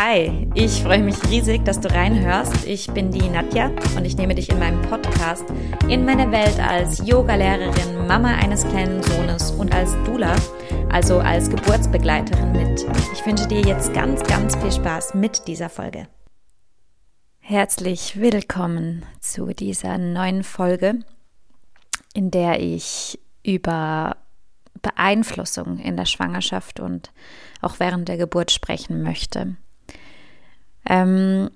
Hi, ich freue mich riesig, dass du reinhörst. Ich bin die Nadja und ich nehme dich in meinem Podcast in meine Welt als Yogalehrerin, Mama eines kleinen Sohnes und als Dula, also als Geburtsbegleiterin mit. Ich wünsche dir jetzt ganz, ganz viel Spaß mit dieser Folge. Herzlich willkommen zu dieser neuen Folge, in der ich über Beeinflussung in der Schwangerschaft und auch während der Geburt sprechen möchte. Ähm,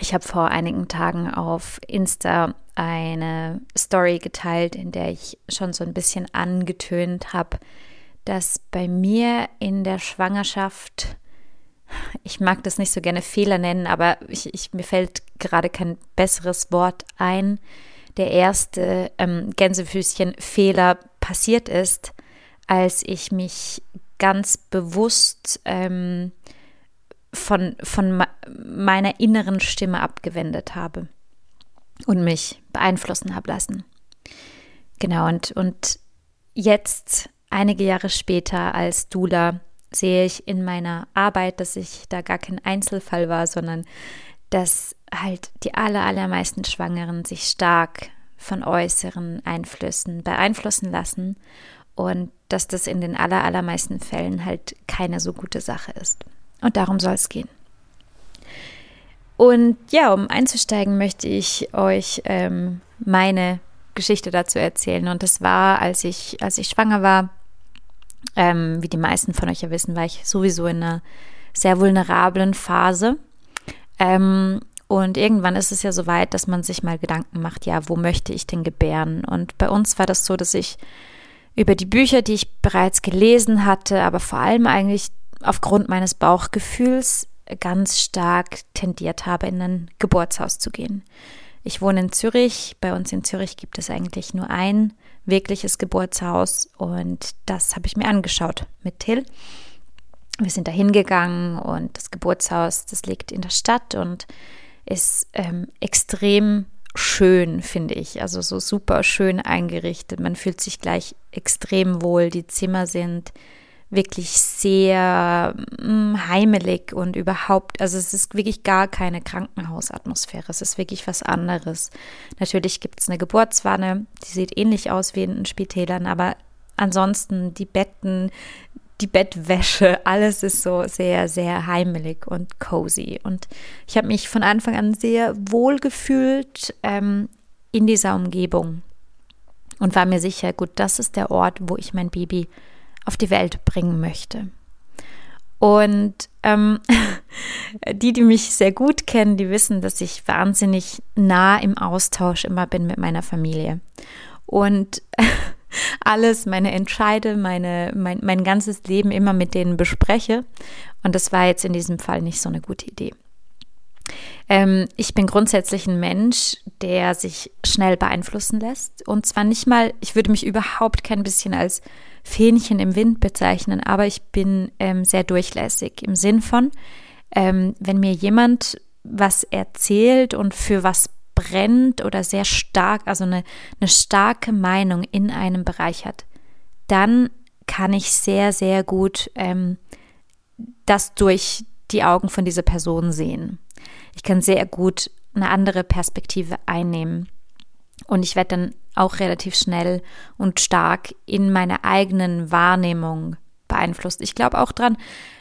ich habe vor einigen Tagen auf Insta eine Story geteilt, in der ich schon so ein bisschen angetönt habe, dass bei mir in der Schwangerschaft, ich mag das nicht so gerne Fehler nennen, aber ich, ich, mir fällt gerade kein besseres Wort ein, der erste ähm, Gänsefüßchen-Fehler passiert ist, als ich mich ganz bewusst ähm, von, von meiner inneren Stimme abgewendet habe und mich beeinflussen habe lassen. Genau, und, und jetzt, einige Jahre später als Dula, sehe ich in meiner Arbeit, dass ich da gar kein Einzelfall war, sondern dass halt die aller, allermeisten Schwangeren sich stark von äußeren Einflüssen beeinflussen lassen und dass das in den aller, allermeisten Fällen halt keine so gute Sache ist. Und darum soll es gehen. Und ja, um einzusteigen, möchte ich euch ähm, meine Geschichte dazu erzählen. Und das war, als ich, als ich schwanger war, ähm, wie die meisten von euch ja wissen, war ich sowieso in einer sehr vulnerablen Phase. Ähm, und irgendwann ist es ja so weit, dass man sich mal Gedanken macht, ja, wo möchte ich denn gebären? Und bei uns war das so, dass ich über die Bücher, die ich bereits gelesen hatte, aber vor allem eigentlich aufgrund meines Bauchgefühls ganz stark tendiert habe, in ein Geburtshaus zu gehen. Ich wohne in Zürich. Bei uns in Zürich gibt es eigentlich nur ein wirkliches Geburtshaus und das habe ich mir angeschaut mit Till. Wir sind da hingegangen und das Geburtshaus, das liegt in der Stadt und ist ähm, extrem schön, finde ich. Also so super schön eingerichtet. Man fühlt sich gleich extrem wohl. Die Zimmer sind wirklich sehr mm, heimelig und überhaupt, also es ist wirklich gar keine Krankenhausatmosphäre, es ist wirklich was anderes. Natürlich gibt es eine Geburtswanne, die sieht ähnlich aus wie in den Spitälern, aber ansonsten die Betten, die Bettwäsche, alles ist so sehr, sehr heimelig und cozy. Und ich habe mich von Anfang an sehr wohl gefühlt ähm, in dieser Umgebung und war mir sicher, gut, das ist der Ort, wo ich mein Baby auf die Welt bringen möchte. Und ähm, die, die mich sehr gut kennen, die wissen, dass ich wahnsinnig nah im Austausch immer bin mit meiner Familie. Und alles, meine Entscheide, meine, mein, mein ganzes Leben immer mit denen bespreche. Und das war jetzt in diesem Fall nicht so eine gute Idee. Ähm, ich bin grundsätzlich ein Mensch, der sich schnell beeinflussen lässt. Und zwar nicht mal, ich würde mich überhaupt kein bisschen als Fähnchen im Wind bezeichnen, aber ich bin ähm, sehr durchlässig im Sinn von, ähm, wenn mir jemand was erzählt und für was brennt oder sehr stark, also eine, eine starke Meinung in einem Bereich hat, dann kann ich sehr, sehr gut ähm, das durch die Augen von dieser Person sehen. Ich kann sehr gut eine andere Perspektive einnehmen. Und ich werde dann auch relativ schnell und stark in meiner eigenen Wahrnehmung beeinflusst. Ich glaube auch dran,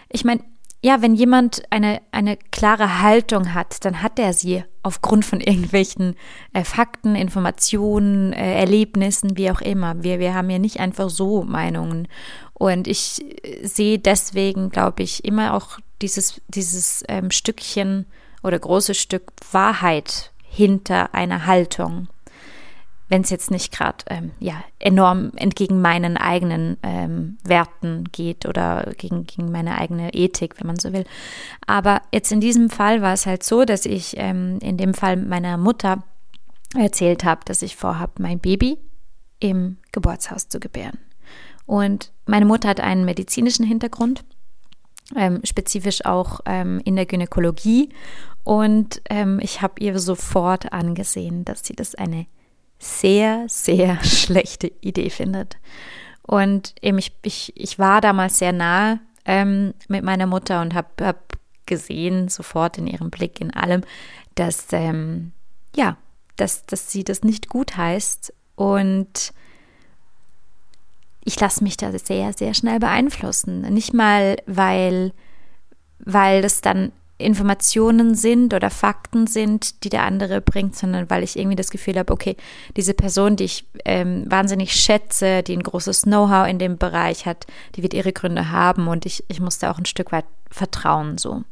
ich meine, ja, wenn jemand eine, eine klare Haltung hat, dann hat er sie aufgrund von irgendwelchen äh, Fakten, Informationen, äh, Erlebnissen, wie auch immer. Wir, wir haben ja nicht einfach so Meinungen. Und ich äh, sehe deswegen, glaube ich, immer auch dieses, dieses ähm, Stückchen oder große Stück Wahrheit hinter einer Haltung wenn es jetzt nicht gerade ähm, ja, enorm entgegen meinen eigenen ähm, Werten geht oder gegen, gegen meine eigene Ethik, wenn man so will. Aber jetzt in diesem Fall war es halt so, dass ich ähm, in dem Fall meiner Mutter erzählt habe, dass ich vorhabe, mein Baby im Geburtshaus zu gebären. Und meine Mutter hat einen medizinischen Hintergrund, ähm, spezifisch auch ähm, in der Gynäkologie. Und ähm, ich habe ihr sofort angesehen, dass sie das eine sehr, sehr schlechte Idee findet. Und eben ich, ich, ich war damals sehr nahe ähm, mit meiner Mutter und habe hab gesehen, sofort in ihrem Blick, in allem, dass, ähm, ja, dass, dass sie das nicht gut heißt. Und ich lasse mich da sehr, sehr schnell beeinflussen. Nicht mal, weil, weil das dann Informationen sind oder Fakten sind, die der andere bringt, sondern weil ich irgendwie das Gefühl habe, okay, diese Person, die ich ähm, wahnsinnig schätze, die ein großes Know-how in dem Bereich hat, die wird ihre Gründe haben und ich, ich muss da auch ein Stück weit vertrauen so.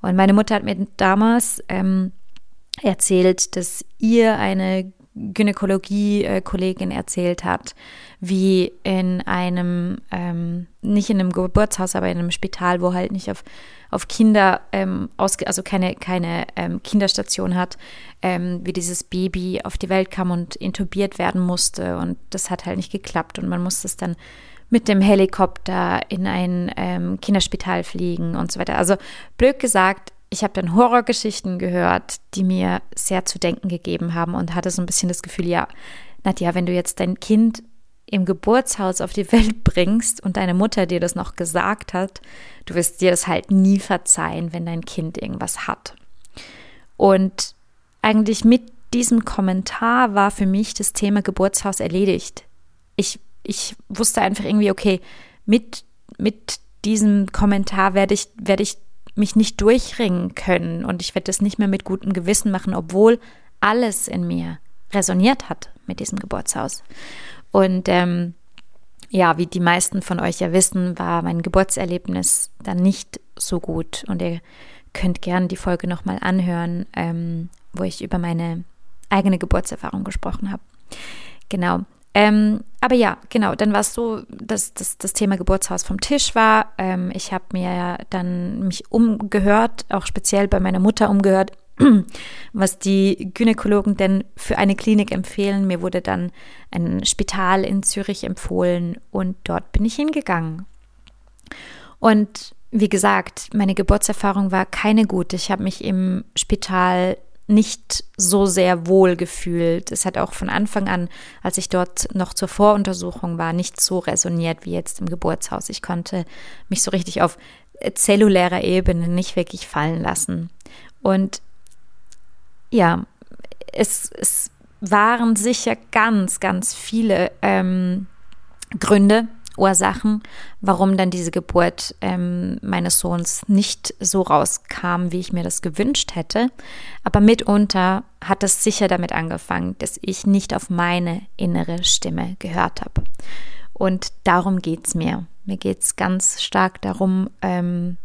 Und meine Mutter hat mir damals ähm, erzählt, dass ihr eine Gynäkologie-Kollegin erzählt hat, wie in einem, ähm, nicht in einem Geburtshaus, aber in einem Spital, wo halt nicht auf, auf Kinder, ähm, also keine, keine ähm, Kinderstation hat, ähm, wie dieses Baby auf die Welt kam und intubiert werden musste. Und das hat halt nicht geklappt und man musste es dann mit dem Helikopter in ein ähm, Kinderspital fliegen und so weiter. Also blöd gesagt, ich habe dann Horrorgeschichten gehört, die mir sehr zu denken gegeben haben und hatte so ein bisschen das Gefühl, ja, Nadja, wenn du jetzt dein Kind im Geburtshaus auf die Welt bringst und deine Mutter dir das noch gesagt hat, du wirst dir das halt nie verzeihen, wenn dein Kind irgendwas hat. Und eigentlich mit diesem Kommentar war für mich das Thema Geburtshaus erledigt. Ich, ich wusste einfach irgendwie, okay, mit, mit diesem Kommentar werde ich, werde ich mich nicht durchringen können und ich werde das nicht mehr mit gutem Gewissen machen, obwohl alles in mir resoniert hat mit diesem Geburtshaus. Und ähm, ja, wie die meisten von euch ja wissen, war mein Geburtserlebnis dann nicht so gut. Und ihr könnt gerne die Folge nochmal anhören, ähm, wo ich über meine eigene Geburtserfahrung gesprochen habe. Genau. Ähm, aber ja, genau, dann war es so, dass, dass das Thema Geburtshaus vom Tisch war. Ähm, ich habe mir dann mich umgehört, auch speziell bei meiner Mutter umgehört, was die Gynäkologen denn für eine Klinik empfehlen. Mir wurde dann ein Spital in Zürich empfohlen und dort bin ich hingegangen. Und wie gesagt, meine Geburtserfahrung war keine gute. Ich habe mich im Spital nicht so sehr wohl gefühlt. Es hat auch von Anfang an, als ich dort noch zur Voruntersuchung war, nicht so resoniert wie jetzt im Geburtshaus. Ich konnte mich so richtig auf zellulärer Ebene nicht wirklich fallen lassen. Und ja, es, es waren sicher ganz, ganz viele ähm, Gründe, Ursachen, warum dann diese Geburt ähm, meines Sohns nicht so rauskam, wie ich mir das gewünscht hätte. Aber mitunter hat es sicher damit angefangen, dass ich nicht auf meine innere Stimme gehört habe. Und darum geht es mir. Mir geht es ganz stark darum, ähm,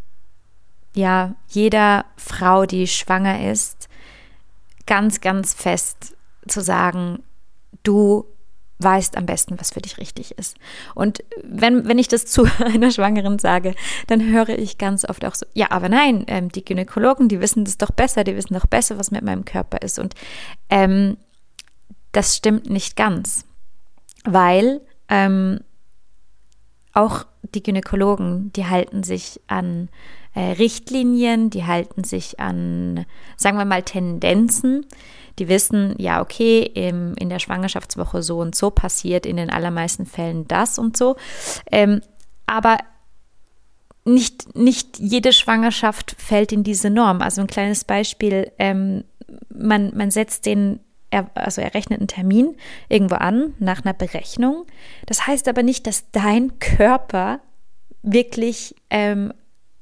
ja, jeder Frau, die schwanger ist, ganz, ganz fest zu sagen, du weißt am besten, was für dich richtig ist. Und wenn, wenn ich das zu einer Schwangeren sage, dann höre ich ganz oft auch so, ja, aber nein, ähm, die Gynäkologen, die wissen das doch besser, die wissen doch besser, was mit meinem Körper ist. Und ähm, das stimmt nicht ganz, weil ähm, auch die Gynäkologen, die halten sich an Richtlinien, die halten sich an, sagen wir mal, Tendenzen. Die wissen, ja, okay, im, in der Schwangerschaftswoche so und so passiert in den allermeisten Fällen das und so. Ähm, aber nicht, nicht jede Schwangerschaft fällt in diese Norm. Also ein kleines Beispiel, ähm, man, man setzt den also er rechnet einen Termin irgendwo an nach einer Berechnung. Das heißt aber nicht, dass dein Körper wirklich ähm,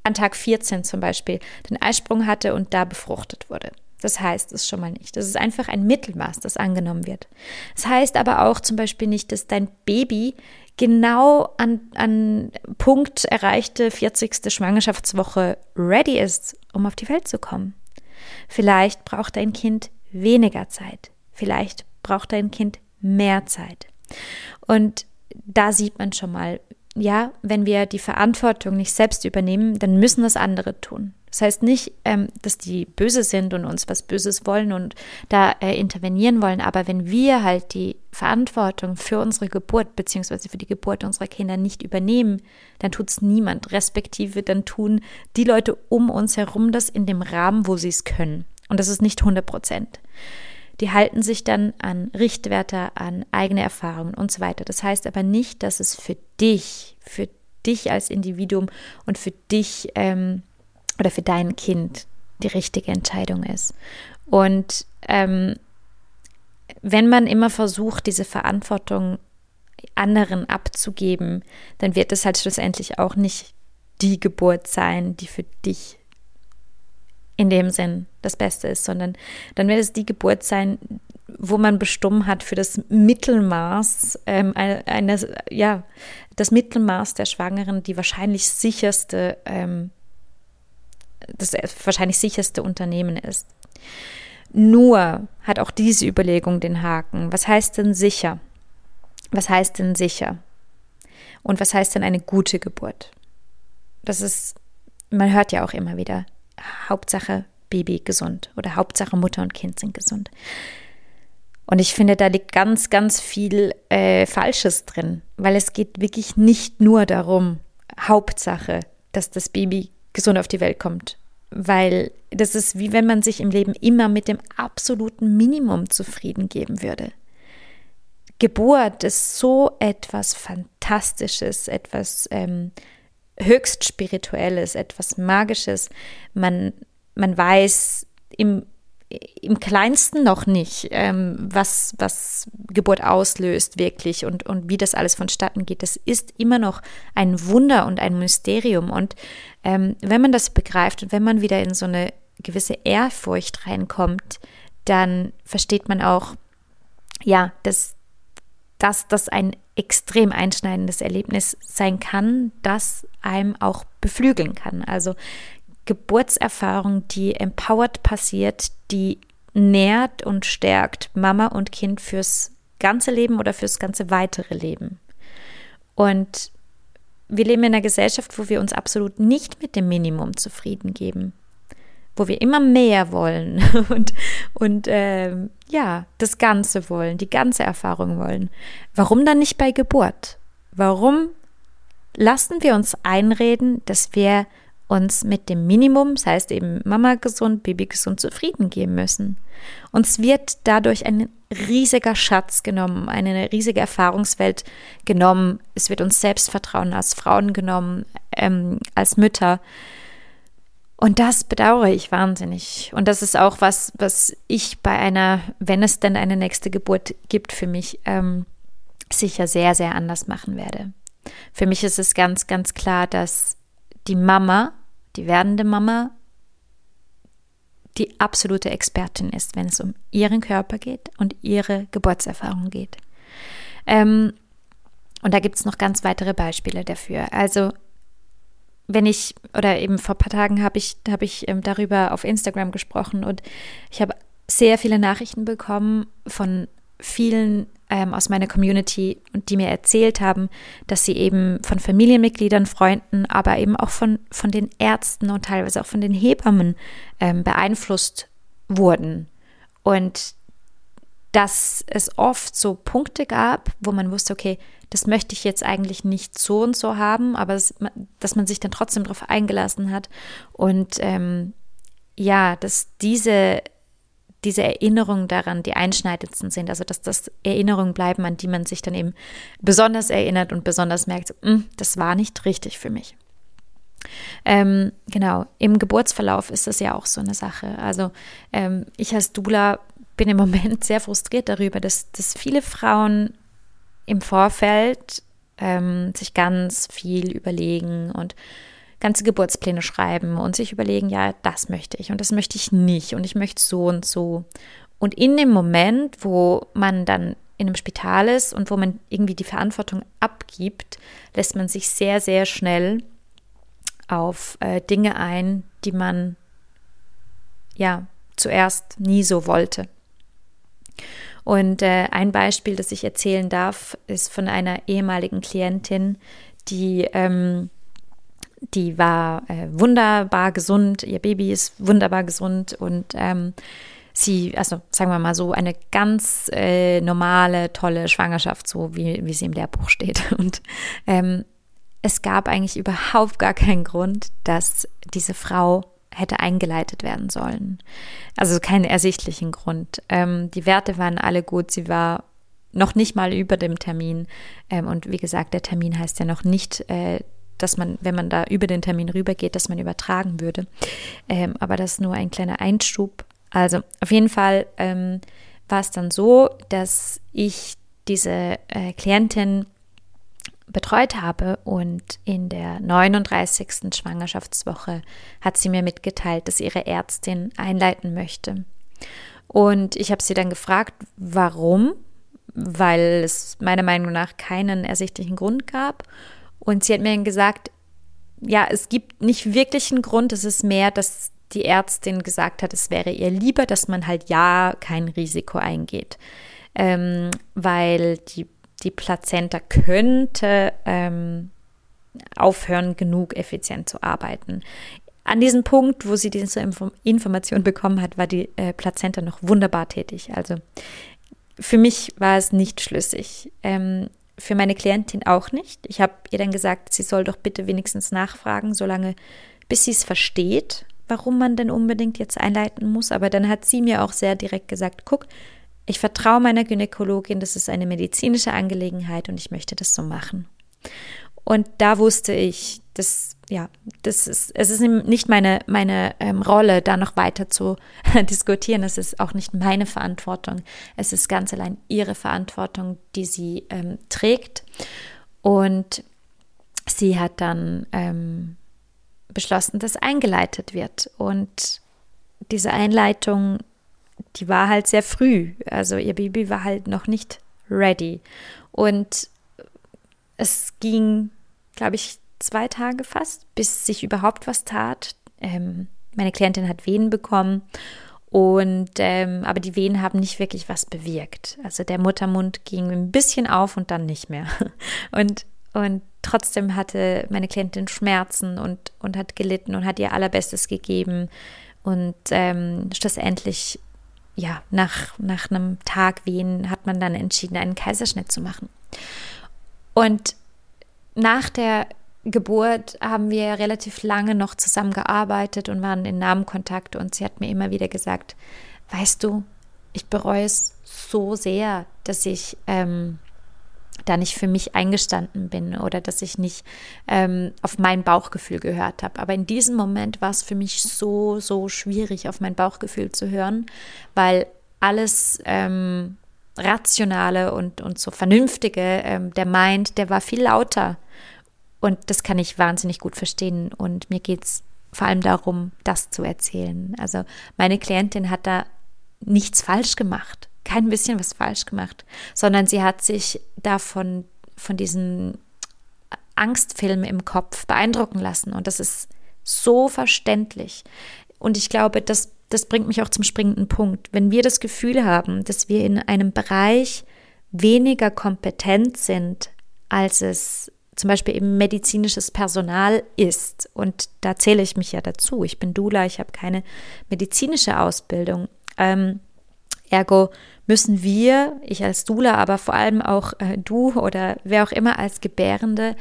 an Tag 14 zum Beispiel den Eisprung hatte und da befruchtet wurde. Das heißt es schon mal nicht. Das ist einfach ein Mittelmaß, das angenommen wird. Das heißt aber auch zum Beispiel nicht, dass dein Baby genau an, an Punkt erreichte 40. Schwangerschaftswoche ready ist, um auf die Welt zu kommen. Vielleicht braucht dein Kind weniger Zeit. Vielleicht braucht dein Kind mehr Zeit. Und da sieht man schon mal, ja, wenn wir die Verantwortung nicht selbst übernehmen, dann müssen das andere tun. Das heißt nicht, ähm, dass die böse sind und uns was Böses wollen und da äh, intervenieren wollen, aber wenn wir halt die Verantwortung für unsere Geburt beziehungsweise für die Geburt unserer Kinder nicht übernehmen, dann tut es niemand, respektive dann tun die Leute um uns herum das in dem Rahmen, wo sie es können. Und das ist nicht 100 Prozent die halten sich dann an Richtwerte, an eigene Erfahrungen und so weiter. Das heißt aber nicht, dass es für dich, für dich als Individuum und für dich ähm, oder für dein Kind die richtige Entscheidung ist. Und ähm, wenn man immer versucht, diese Verantwortung anderen abzugeben, dann wird es halt schlussendlich auch nicht die Geburt sein, die für dich in dem Sinn das Beste ist, sondern dann wird es die Geburt sein, wo man bestimmt hat für das Mittelmaß ähm, eines, ja, das Mittelmaß der Schwangeren, die wahrscheinlich sicherste, ähm, das wahrscheinlich sicherste Unternehmen ist. Nur hat auch diese Überlegung den Haken. Was heißt denn sicher? Was heißt denn sicher? Und was heißt denn eine gute Geburt? Das ist, man hört ja auch immer wieder, Hauptsache Baby gesund oder Hauptsache Mutter und Kind sind gesund. Und ich finde, da liegt ganz, ganz viel äh, Falsches drin, weil es geht wirklich nicht nur darum, Hauptsache, dass das Baby gesund auf die Welt kommt. Weil das ist wie wenn man sich im Leben immer mit dem absoluten Minimum zufrieden geben würde. Geburt ist so etwas Fantastisches, etwas ähm, höchst Spirituelles, etwas Magisches. Man, man weiß im, im kleinsten noch nicht, ähm, was, was Geburt auslöst wirklich und, und wie das alles vonstatten geht. Das ist immer noch ein Wunder und ein Mysterium. Und ähm, wenn man das begreift und wenn man wieder in so eine gewisse Ehrfurcht reinkommt, dann versteht man auch, ja, dass, dass das ein extrem einschneidendes Erlebnis sein kann, das einem auch beflügeln kann. Also Geburtserfahrung, die empowered passiert, die nährt und stärkt Mama und Kind fürs ganze Leben oder fürs ganze weitere Leben. Und wir leben in einer Gesellschaft, wo wir uns absolut nicht mit dem Minimum zufrieden geben, wo wir immer mehr wollen und, und äh, ja, das Ganze wollen, die ganze Erfahrung wollen. Warum dann nicht bei Geburt? Warum lassen wir uns einreden, dass wir uns mit dem Minimum, das heißt eben Mama gesund, Baby gesund, zufrieden geben müssen. Uns wird dadurch ein riesiger Schatz genommen, eine riesige Erfahrungswelt genommen. Es wird uns Selbstvertrauen als Frauen genommen, ähm, als Mütter. Und das bedauere ich wahnsinnig. Und das ist auch was, was ich bei einer, wenn es denn eine nächste Geburt gibt, für mich ähm, sicher sehr, sehr anders machen werde. Für mich ist es ganz, ganz klar, dass die Mama die werdende Mama die absolute Expertin ist, wenn es um ihren Körper geht und ihre Geburtserfahrung geht. Ähm, und da gibt es noch ganz weitere Beispiele dafür. Also wenn ich, oder eben vor ein paar Tagen habe ich, hab ich ähm, darüber auf Instagram gesprochen und ich habe sehr viele Nachrichten bekommen von vielen ähm, aus meiner Community und die mir erzählt haben, dass sie eben von Familienmitgliedern, Freunden, aber eben auch von, von den Ärzten und teilweise auch von den Hebammen ähm, beeinflusst wurden. Und dass es oft so Punkte gab, wo man wusste, okay, das möchte ich jetzt eigentlich nicht so und so haben, aber das, dass man sich dann trotzdem darauf eingelassen hat. Und ähm, ja, dass diese diese Erinnerungen daran die einschneidendsten sind. Also dass das Erinnerungen bleiben, an die man sich dann eben besonders erinnert und besonders merkt, hm, das war nicht richtig für mich. Ähm, genau, im Geburtsverlauf ist das ja auch so eine Sache. Also ähm, ich als Dula bin im Moment sehr frustriert darüber, dass, dass viele Frauen im Vorfeld ähm, sich ganz viel überlegen und ganze Geburtspläne schreiben und sich überlegen, ja, das möchte ich und das möchte ich nicht und ich möchte so und so. Und in dem Moment, wo man dann in einem Spital ist und wo man irgendwie die Verantwortung abgibt, lässt man sich sehr, sehr schnell auf äh, Dinge ein, die man ja zuerst nie so wollte. Und äh, ein Beispiel, das ich erzählen darf, ist von einer ehemaligen Klientin, die ähm, die war äh, wunderbar gesund, ihr Baby ist wunderbar gesund und ähm, sie, also sagen wir mal so, eine ganz äh, normale, tolle Schwangerschaft, so wie, wie sie im Lehrbuch steht. Und ähm, es gab eigentlich überhaupt gar keinen Grund, dass diese Frau hätte eingeleitet werden sollen. Also keinen ersichtlichen Grund. Ähm, die Werte waren alle gut, sie war noch nicht mal über dem Termin. Ähm, und wie gesagt, der Termin heißt ja noch nicht äh, dass man, wenn man da über den Termin rübergeht, dass man übertragen würde. Ähm, aber das ist nur ein kleiner Einschub. Also auf jeden Fall ähm, war es dann so, dass ich diese äh, Klientin betreut habe und in der 39. Schwangerschaftswoche hat sie mir mitgeteilt, dass ihre Ärztin einleiten möchte. Und ich habe sie dann gefragt, warum, weil es meiner Meinung nach keinen ersichtlichen Grund gab. Und sie hat mir dann gesagt, ja, es gibt nicht wirklich einen Grund, es ist mehr, dass die Ärztin gesagt hat, es wäre ihr lieber, dass man halt ja kein Risiko eingeht, ähm, weil die, die Plazenta könnte ähm, aufhören, genug effizient zu arbeiten. An diesem Punkt, wo sie diese Information bekommen hat, war die äh, Plazenta noch wunderbar tätig. Also für mich war es nicht schlüssig. Ähm, für meine Klientin auch nicht. Ich habe ihr dann gesagt, sie soll doch bitte wenigstens nachfragen, solange bis sie es versteht, warum man denn unbedingt jetzt einleiten muss. Aber dann hat sie mir auch sehr direkt gesagt, guck, ich vertraue meiner Gynäkologin, das ist eine medizinische Angelegenheit und ich möchte das so machen. Und da wusste ich, dass ja, das ist, es ist nicht meine, meine ähm, Rolle, da noch weiter zu diskutieren. Es ist auch nicht meine Verantwortung. Es ist ganz allein ihre Verantwortung, die sie ähm, trägt. Und sie hat dann ähm, beschlossen, dass eingeleitet wird. Und diese Einleitung, die war halt sehr früh. Also ihr Baby war halt noch nicht ready. Und es ging, glaube ich, zwei Tage fast, bis sich überhaupt was tat. Ähm, meine Klientin hat Wehen bekommen und ähm, aber die Wehen haben nicht wirklich was bewirkt. Also der Muttermund ging ein bisschen auf und dann nicht mehr. Und und trotzdem hatte meine Klientin Schmerzen und, und hat gelitten und hat ihr allerbestes gegeben. Und ähm, schlussendlich, ja, nach, nach einem Tag Wehen hat man dann entschieden, einen Kaiserschnitt zu machen. Und nach der Geburt haben wir relativ lange noch zusammengearbeitet und waren in Namenkontakt und sie hat mir immer wieder gesagt, weißt du, ich bereue es so sehr, dass ich ähm, da nicht für mich eingestanden bin oder dass ich nicht ähm, auf mein Bauchgefühl gehört habe. Aber in diesem Moment war es für mich so, so schwierig, auf mein Bauchgefühl zu hören, weil alles ähm, Rationale und, und so Vernünftige, ähm, der meint, der war viel lauter. Und das kann ich wahnsinnig gut verstehen. Und mir geht es vor allem darum, das zu erzählen. Also meine Klientin hat da nichts falsch gemacht kein bisschen was falsch gemacht, sondern sie hat sich davon, von diesen Angstfilmen im Kopf beeindrucken lassen. Und das ist so verständlich. Und ich glaube, das, das bringt mich auch zum springenden Punkt. Wenn wir das Gefühl haben, dass wir in einem Bereich weniger kompetent sind, als es zum Beispiel eben medizinisches Personal ist, und da zähle ich mich ja dazu, ich bin Dula, ich habe keine medizinische Ausbildung, ähm, ergo müssen wir, ich als Dula, aber vor allem auch äh, du oder wer auch immer als Gebärende,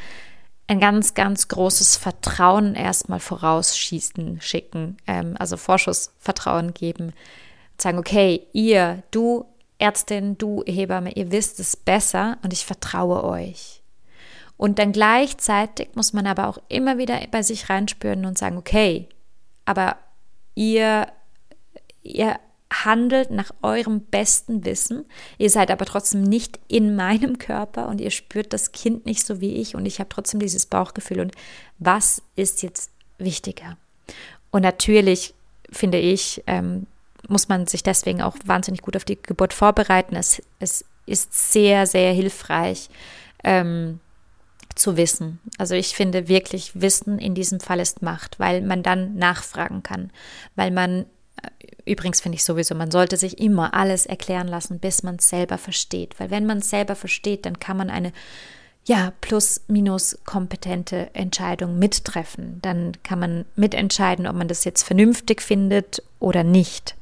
ein ganz, ganz großes Vertrauen erstmal vorausschießen, schicken, ähm, also Vorschussvertrauen geben. Sagen, okay, ihr, du Ärztin, du Hebamme, ihr wisst es besser und ich vertraue euch. Und dann gleichzeitig muss man aber auch immer wieder bei sich reinspüren und sagen, okay, aber ihr, ihr handelt nach eurem besten Wissen. Ihr seid aber trotzdem nicht in meinem Körper und ihr spürt das Kind nicht so wie ich und ich habe trotzdem dieses Bauchgefühl. Und was ist jetzt wichtiger? Und natürlich finde ich, ähm, muss man sich deswegen auch wahnsinnig gut auf die Geburt vorbereiten. Es, es ist sehr, sehr hilfreich. Ähm, zu wissen. Also ich finde wirklich, Wissen in diesem Fall ist Macht, weil man dann nachfragen kann, weil man Übrigens finde ich sowieso, man sollte sich immer alles erklären lassen, bis man es selber versteht. Weil wenn man es selber versteht, dann kann man eine ja, plus minus kompetente Entscheidung mittreffen. Dann kann man mitentscheiden, ob man das jetzt vernünftig findet oder nicht.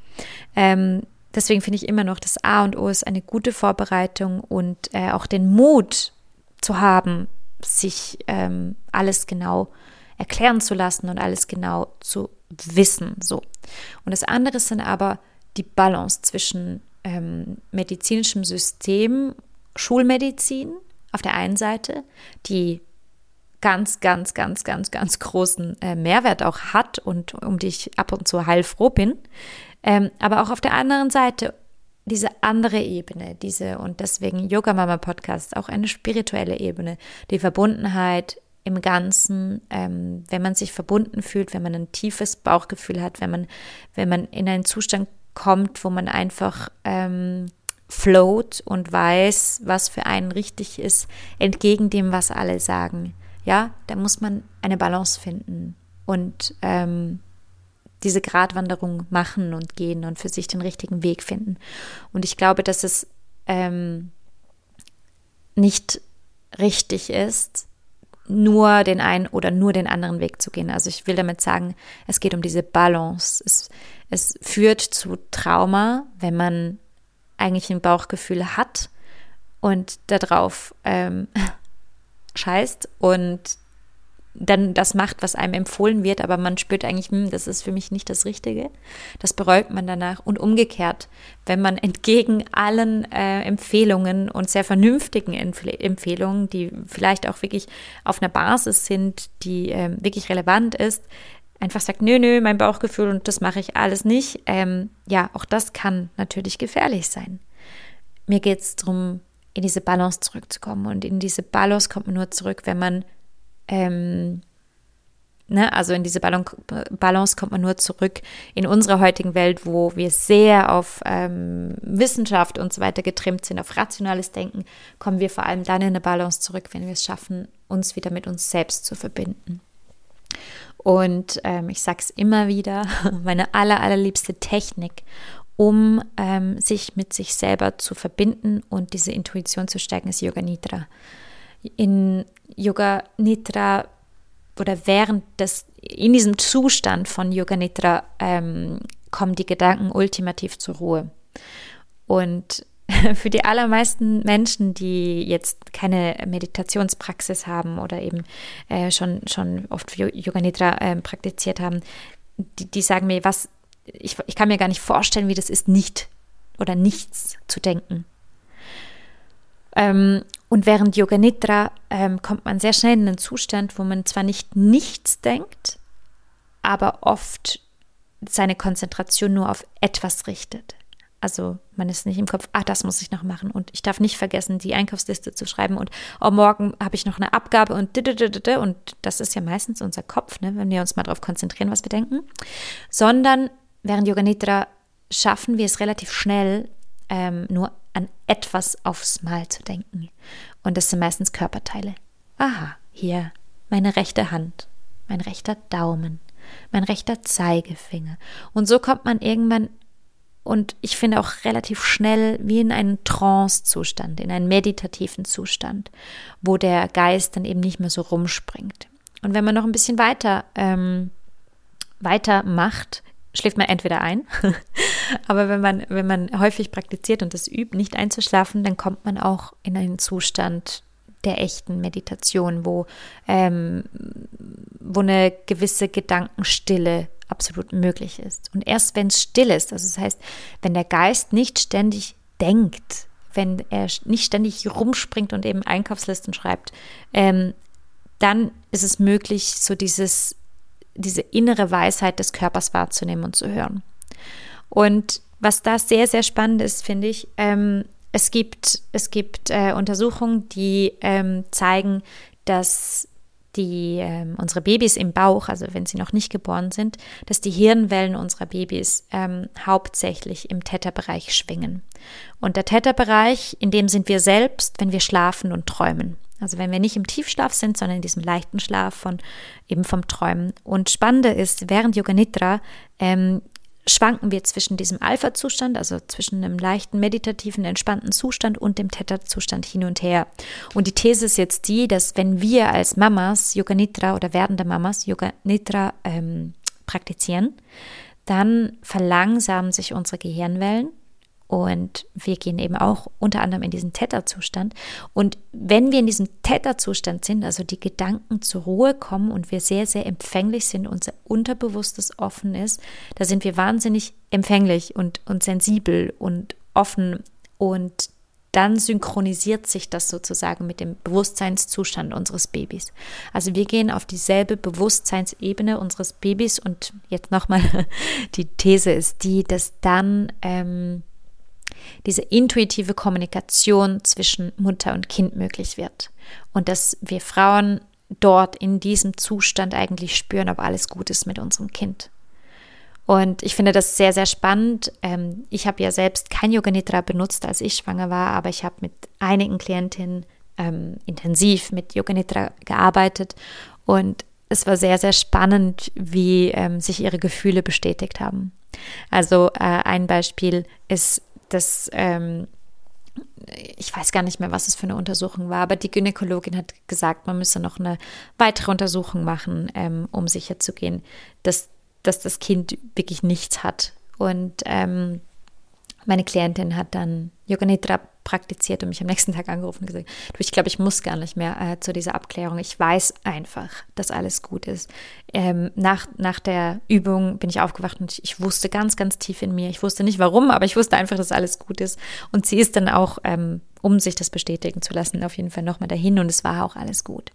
Ähm, deswegen finde ich immer noch, das A und O ist eine gute Vorbereitung und äh, auch den Mut zu haben, sich ähm, alles genau erklären zu lassen und alles genau zu wissen. So. Und das andere sind aber die Balance zwischen ähm, medizinischem System, Schulmedizin auf der einen Seite, die ganz, ganz, ganz, ganz, ganz großen äh, Mehrwert auch hat und um die ich ab und zu heilfroh bin. Ähm, aber auch auf der anderen Seite diese andere Ebene, diese und deswegen Yoga Mama Podcast, auch eine spirituelle Ebene, die Verbundenheit im Ganzen, ähm, wenn man sich verbunden fühlt, wenn man ein tiefes Bauchgefühl hat, wenn man, wenn man in einen Zustand kommt, wo man einfach ähm, float und weiß, was für einen richtig ist, entgegen dem, was alle sagen. Ja, da muss man eine Balance finden und ähm, diese Gratwanderung machen und gehen und für sich den richtigen Weg finden. Und ich glaube, dass es ähm, nicht richtig ist, nur den einen oder nur den anderen Weg zu gehen. Also ich will damit sagen, es geht um diese Balance. Es, es führt zu Trauma, wenn man eigentlich ein Bauchgefühl hat und darauf ähm, scheißt und dann das macht, was einem empfohlen wird, aber man spürt eigentlich, hm, das ist für mich nicht das Richtige. Das bereut man danach. Und umgekehrt, wenn man entgegen allen äh, Empfehlungen und sehr vernünftigen Empf Empfehlungen, die vielleicht auch wirklich auf einer Basis sind, die äh, wirklich relevant ist, einfach sagt, nö, nö, mein Bauchgefühl und das mache ich alles nicht. Ähm, ja, auch das kann natürlich gefährlich sein. Mir geht es darum, in diese Balance zurückzukommen. Und in diese Balance kommt man nur zurück, wenn man ähm, ne, also in diese Balance kommt man nur zurück in unserer heutigen Welt, wo wir sehr auf ähm, Wissenschaft und so weiter getrimmt sind, auf rationales Denken, kommen wir vor allem dann in eine Balance zurück, wenn wir es schaffen, uns wieder mit uns selbst zu verbinden. Und ähm, ich sage es immer wieder, meine aller, allerliebste Technik, um ähm, sich mit sich selber zu verbinden und diese Intuition zu stärken, ist Yoga Nidra in Yoga Nitra oder während des, in diesem Zustand von Yoga Nitra ähm, kommen die Gedanken ultimativ zur Ruhe. Und für die allermeisten Menschen, die jetzt keine Meditationspraxis haben oder eben äh, schon, schon oft Yoga Nidra äh, praktiziert haben, die, die sagen mir, was, ich, ich kann mir gar nicht vorstellen, wie das ist, nicht oder nichts zu denken. Ähm, und während Yoga Nidra ähm, kommt man sehr schnell in einen Zustand, wo man zwar nicht nichts denkt, aber oft seine Konzentration nur auf etwas richtet. Also man ist nicht im Kopf, ah, das muss ich noch machen und ich darf nicht vergessen, die Einkaufsliste zu schreiben und oh, morgen habe ich noch eine Abgabe und und das ist ja meistens unser Kopf, ne, wenn wir uns mal darauf konzentrieren, was wir denken. Sondern während Yoga Nidra schaffen wir es relativ schnell, ähm, nur an etwas aufs Mal zu denken. Und das sind meistens Körperteile. Aha, hier meine rechte Hand, mein rechter Daumen, mein rechter Zeigefinger. Und so kommt man irgendwann und ich finde auch relativ schnell wie in einen Trance-Zustand, in einen meditativen Zustand, wo der Geist dann eben nicht mehr so rumspringt. Und wenn man noch ein bisschen weiter, ähm, weiter macht, schläft man entweder ein, aber wenn man, wenn man häufig praktiziert und das übt, nicht einzuschlafen, dann kommt man auch in einen Zustand der echten Meditation, wo, ähm, wo eine gewisse Gedankenstille absolut möglich ist. Und erst wenn es still ist, also das heißt, wenn der Geist nicht ständig denkt, wenn er nicht ständig rumspringt und eben Einkaufslisten schreibt, ähm, dann ist es möglich, so dieses diese innere Weisheit des Körpers wahrzunehmen und zu hören. Und was da sehr, sehr spannend ist, finde ich, ähm, es gibt, es gibt äh, Untersuchungen, die ähm, zeigen, dass die, ähm, unsere Babys im Bauch, also wenn sie noch nicht geboren sind, dass die Hirnwellen unserer Babys ähm, hauptsächlich im Theta-Bereich schwingen. Und der Theta-Bereich, in dem sind wir selbst, wenn wir schlafen und träumen. Also wenn wir nicht im Tiefschlaf sind, sondern in diesem leichten Schlaf von eben vom Träumen. Und spannende ist, während Yoga Nidra ähm, schwanken wir zwischen diesem Alpha-Zustand, also zwischen einem leichten meditativen, entspannten Zustand und dem Theta-Zustand hin und her. Und die These ist jetzt die, dass wenn wir als Mamas Yoga Nidra oder werdende Mamas Yoga Nidra ähm, praktizieren, dann verlangsamen sich unsere Gehirnwellen und wir gehen eben auch unter anderem in diesen Theta-Zustand. Und wenn wir in diesem Theta-Zustand sind, also die Gedanken zur Ruhe kommen und wir sehr, sehr empfänglich sind, unser Unterbewusstes offen ist, da sind wir wahnsinnig empfänglich und, und sensibel und offen. Und dann synchronisiert sich das sozusagen mit dem Bewusstseinszustand unseres Babys. Also wir gehen auf dieselbe Bewusstseinsebene unseres Babys und jetzt nochmal, die These ist die, dass dann ähm, diese intuitive Kommunikation zwischen Mutter und Kind möglich wird und dass wir Frauen dort in diesem Zustand eigentlich spüren, ob alles gut ist mit unserem Kind. Und ich finde das sehr, sehr spannend. Ähm, ich habe ja selbst kein Yoga Nidra benutzt, als ich schwanger war, aber ich habe mit einigen Klientinnen ähm, intensiv mit Yoga Nidra gearbeitet und es war sehr, sehr spannend, wie ähm, sich ihre Gefühle bestätigt haben. Also äh, ein Beispiel ist, dass ähm, ich weiß gar nicht mehr, was es für eine Untersuchung war, aber die Gynäkologin hat gesagt, man müsse noch eine weitere Untersuchung machen, ähm, um sicherzugehen, dass dass das Kind wirklich nichts hat. Und ähm, meine Klientin hat dann Yoga Nidra praktiziert und mich am nächsten Tag angerufen und gesagt, du, ich glaube, ich muss gar nicht mehr äh, zu dieser Abklärung. Ich weiß einfach, dass alles gut ist. Ähm, nach, nach der Übung bin ich aufgewacht und ich, ich, wusste ganz, ganz tief in mir, ich wusste nicht warum, aber ich wusste einfach, dass alles gut ist. Und sie ist dann auch, ähm, um sich das bestätigen zu lassen, auf jeden Fall nochmal dahin und es war auch alles gut.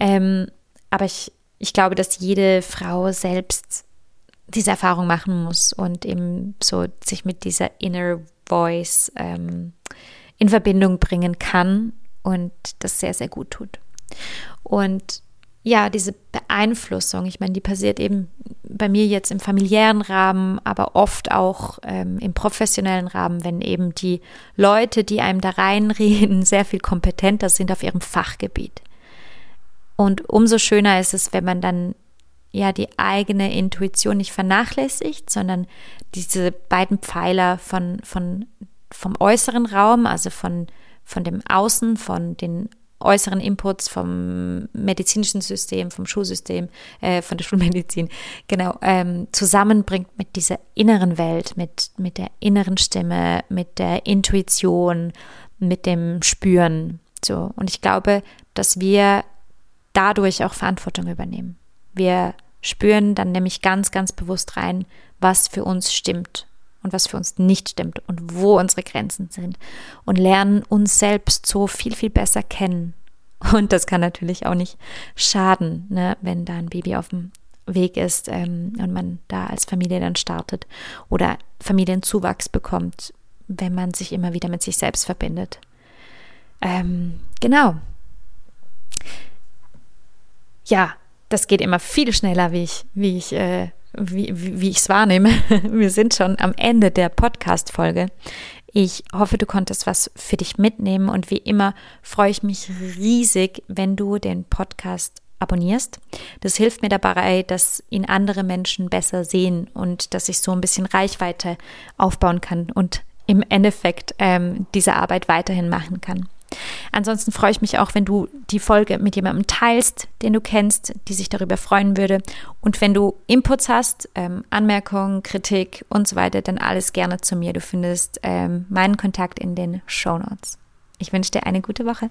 Ähm, aber ich, ich glaube, dass jede Frau selbst diese Erfahrung machen muss und eben so sich mit dieser Inner Voice ähm, in Verbindung bringen kann und das sehr, sehr gut tut. Und ja, diese Beeinflussung, ich meine, die passiert eben bei mir jetzt im familiären Rahmen, aber oft auch ähm, im professionellen Rahmen, wenn eben die Leute, die einem da reinreden, sehr viel kompetenter sind auf ihrem Fachgebiet. Und umso schöner ist es, wenn man dann ja die eigene Intuition nicht vernachlässigt, sondern diese beiden Pfeiler von, von, vom äußeren Raum, also von, von dem Außen, von den äußeren Inputs vom medizinischen System, vom Schulsystem, äh, von der Schulmedizin, genau, ähm, zusammenbringt mit dieser inneren Welt, mit, mit der inneren Stimme, mit der Intuition, mit dem Spüren. So. Und ich glaube, dass wir dadurch auch Verantwortung übernehmen. Wir spüren dann nämlich ganz, ganz bewusst rein, was für uns stimmt und was für uns nicht stimmt und wo unsere Grenzen sind und lernen uns selbst so viel, viel besser kennen. Und das kann natürlich auch nicht schaden, ne, wenn da ein Baby auf dem Weg ist ähm, und man da als Familie dann startet oder Familienzuwachs bekommt, wenn man sich immer wieder mit sich selbst verbindet. Ähm, genau. Ja, das geht immer viel schneller, wie ich, wie ich, äh, wie, wie ich es wahrnehme. Wir sind schon am Ende der Podcast-Folge. Ich hoffe, du konntest was für dich mitnehmen und wie immer freue ich mich riesig, wenn du den Podcast abonnierst. Das hilft mir dabei, dass ihn andere Menschen besser sehen und dass ich so ein bisschen Reichweite aufbauen kann und im Endeffekt ähm, diese Arbeit weiterhin machen kann. Ansonsten freue ich mich auch, wenn du die Folge mit jemandem teilst, den du kennst, die sich darüber freuen würde. Und wenn du Inputs hast, ähm, Anmerkungen, Kritik und so weiter, dann alles gerne zu mir. Du findest ähm, meinen Kontakt in den Show Notes. Ich wünsche dir eine gute Woche.